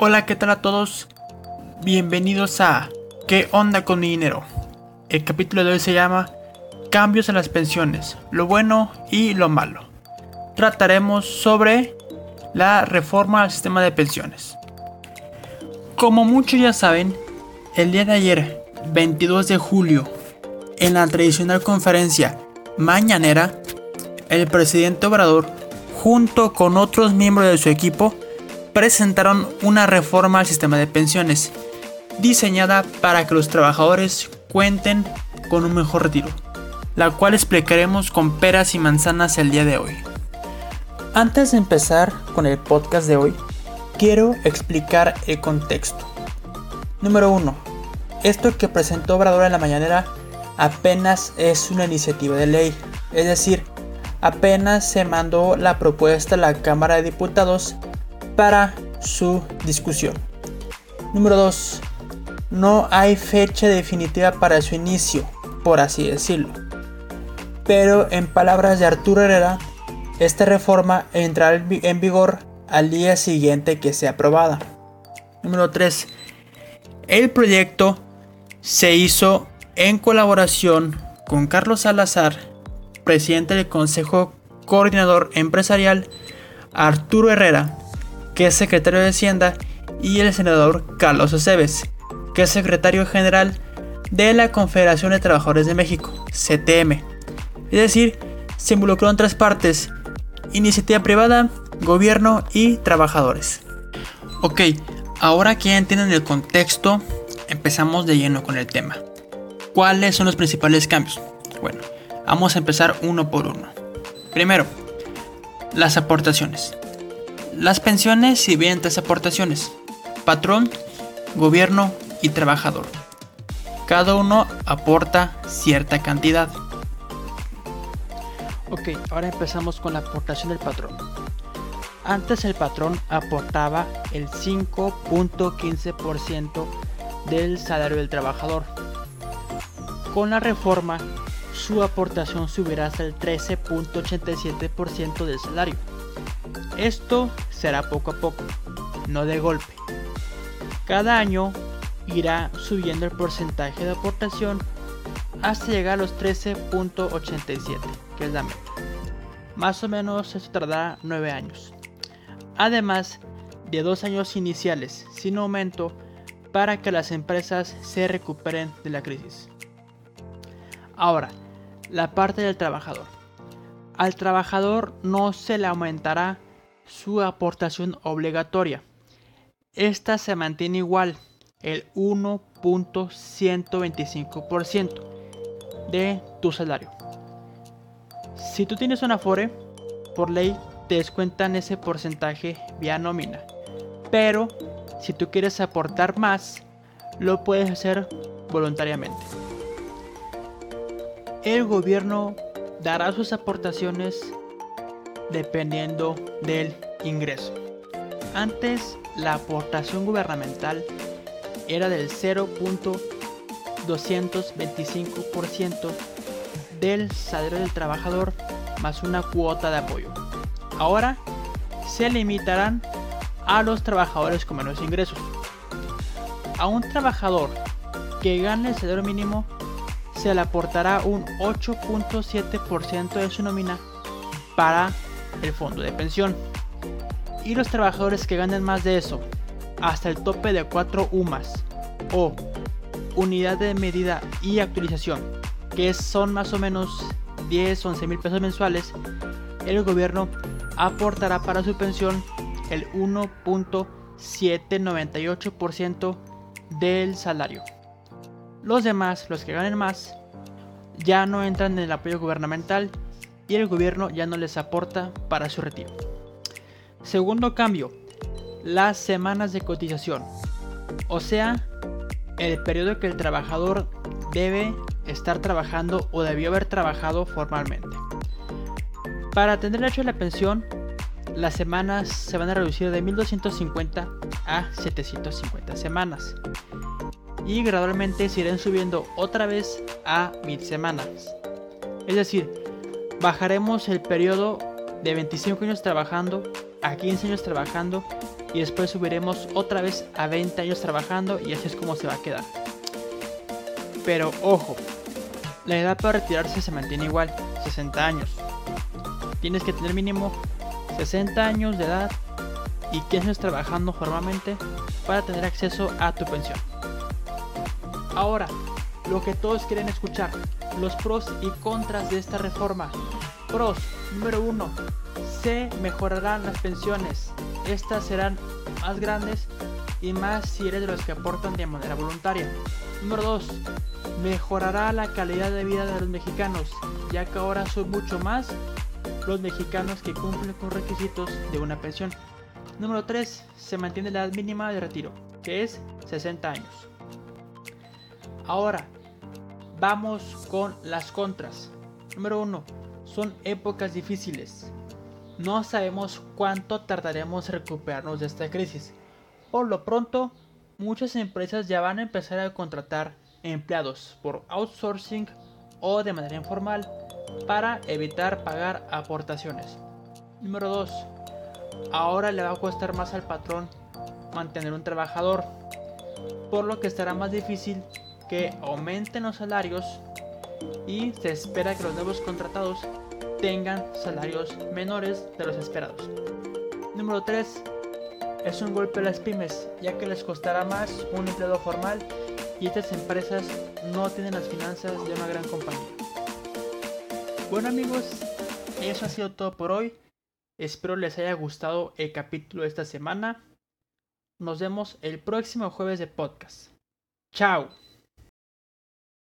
Hola, ¿qué tal a todos? Bienvenidos a ¿Qué onda con mi dinero? El capítulo de hoy se llama Cambios en las pensiones, lo bueno y lo malo. Trataremos sobre la reforma al sistema de pensiones. Como muchos ya saben, el día de ayer, 22 de julio, en la tradicional conferencia mañanera, el presidente Obrador, junto con otros miembros de su equipo, presentaron una reforma al sistema de pensiones, diseñada para que los trabajadores cuenten con un mejor retiro, la cual explicaremos con peras y manzanas el día de hoy. Antes de empezar con el podcast de hoy, quiero explicar el contexto. Número 1. Esto que presentó Obrador en la mañanera apenas es una iniciativa de ley, es decir, apenas se mandó la propuesta a la Cámara de Diputados para su discusión. Número 2. No hay fecha definitiva para su inicio, por así decirlo. Pero en palabras de Arturo Herrera, esta reforma entrará en vigor al día siguiente que sea aprobada. Número 3. El proyecto se hizo en colaboración con Carlos Salazar, presidente del Consejo Coordinador Empresarial, Arturo Herrera, que es secretario de Hacienda, y el senador Carlos Aceves, que es secretario general de la Confederación de Trabajadores de México, CTM. Es decir, se involucró en tres partes, iniciativa privada, gobierno y trabajadores. Ok, ahora que ya entienden el contexto, empezamos de lleno con el tema. ¿Cuáles son los principales cambios? Bueno, vamos a empezar uno por uno. Primero, las aportaciones. Las pensiones y tres aportaciones. Patrón, gobierno y trabajador. Cada uno aporta cierta cantidad. Ok, ahora empezamos con la aportación del patrón. Antes el patrón aportaba el 5.15% del salario del trabajador. Con la reforma, su aportación subirá hasta el 13.87% del salario. Esto será poco a poco, no de golpe. Cada año irá subiendo el porcentaje de aportación hasta llegar a los 13.87, que es la meta. Más o menos eso tardará 9 años. Además de dos años iniciales sin aumento para que las empresas se recuperen de la crisis. Ahora, la parte del trabajador. Al trabajador no se le aumentará su aportación obligatoria. Esta se mantiene igual, el 1.125% de tu salario. Si tú tienes una Afore, por ley te descuentan ese porcentaje vía nómina. Pero si tú quieres aportar más, lo puedes hacer voluntariamente. El gobierno dará sus aportaciones dependiendo del ingreso. Antes la aportación gubernamental era del 0.225% del salario del trabajador más una cuota de apoyo. Ahora se limitarán a los trabajadores con menos ingresos. A un trabajador que gane el salario mínimo se le aportará un 8.7% de su nómina para el fondo de pensión. Y los trabajadores que ganen más de eso, hasta el tope de 4 UMAS o unidad de medida y actualización, que son más o menos 10, 11 mil pesos mensuales, el gobierno aportará para su pensión el 1.798% del salario. Los demás, los que ganen más, ya no entran en el apoyo gubernamental y el gobierno ya no les aporta para su retiro. Segundo cambio, las semanas de cotización. O sea, el periodo que el trabajador debe estar trabajando o debió haber trabajado formalmente. Para tener derecho a la pensión, las semanas se van a reducir de 1250 a 750 semanas. Y gradualmente se irán subiendo otra vez a 1000 semanas. Es decir, bajaremos el periodo de 25 años trabajando a 15 años trabajando y después subiremos otra vez a 20 años trabajando y así es como se va a quedar. Pero ojo, la edad para retirarse se mantiene igual, 60 años. Tienes que tener mínimo 60 años de edad y 15 años trabajando formalmente para tener acceso a tu pensión. Ahora, lo que todos quieren escuchar, los pros y contras de esta reforma. Pros, número 1, se mejorarán las pensiones. Estas serán más grandes y más si eres de los que aportan de manera voluntaria. Número 2. Mejorará la calidad de vida de los mexicanos, ya que ahora son mucho más los mexicanos que cumplen con requisitos de una pensión. Número 3. Se mantiene la edad mínima de retiro, que es 60 años. Ahora, vamos con las contras. Número 1. Son épocas difíciles. No sabemos cuánto tardaremos en recuperarnos de esta crisis. Por lo pronto, muchas empresas ya van a empezar a contratar empleados por outsourcing o de manera informal para evitar pagar aportaciones. Número 2. Ahora le va a costar más al patrón mantener un trabajador, por lo que estará más difícil que aumenten los salarios y se espera que los nuevos contratados tengan salarios menores de los esperados. Número 3. Es un golpe a las pymes, ya que les costará más un empleado formal y estas empresas no tienen las finanzas de una gran compañía. Bueno amigos, eso ha sido todo por hoy. Espero les haya gustado el capítulo de esta semana. Nos vemos el próximo jueves de podcast. Chao.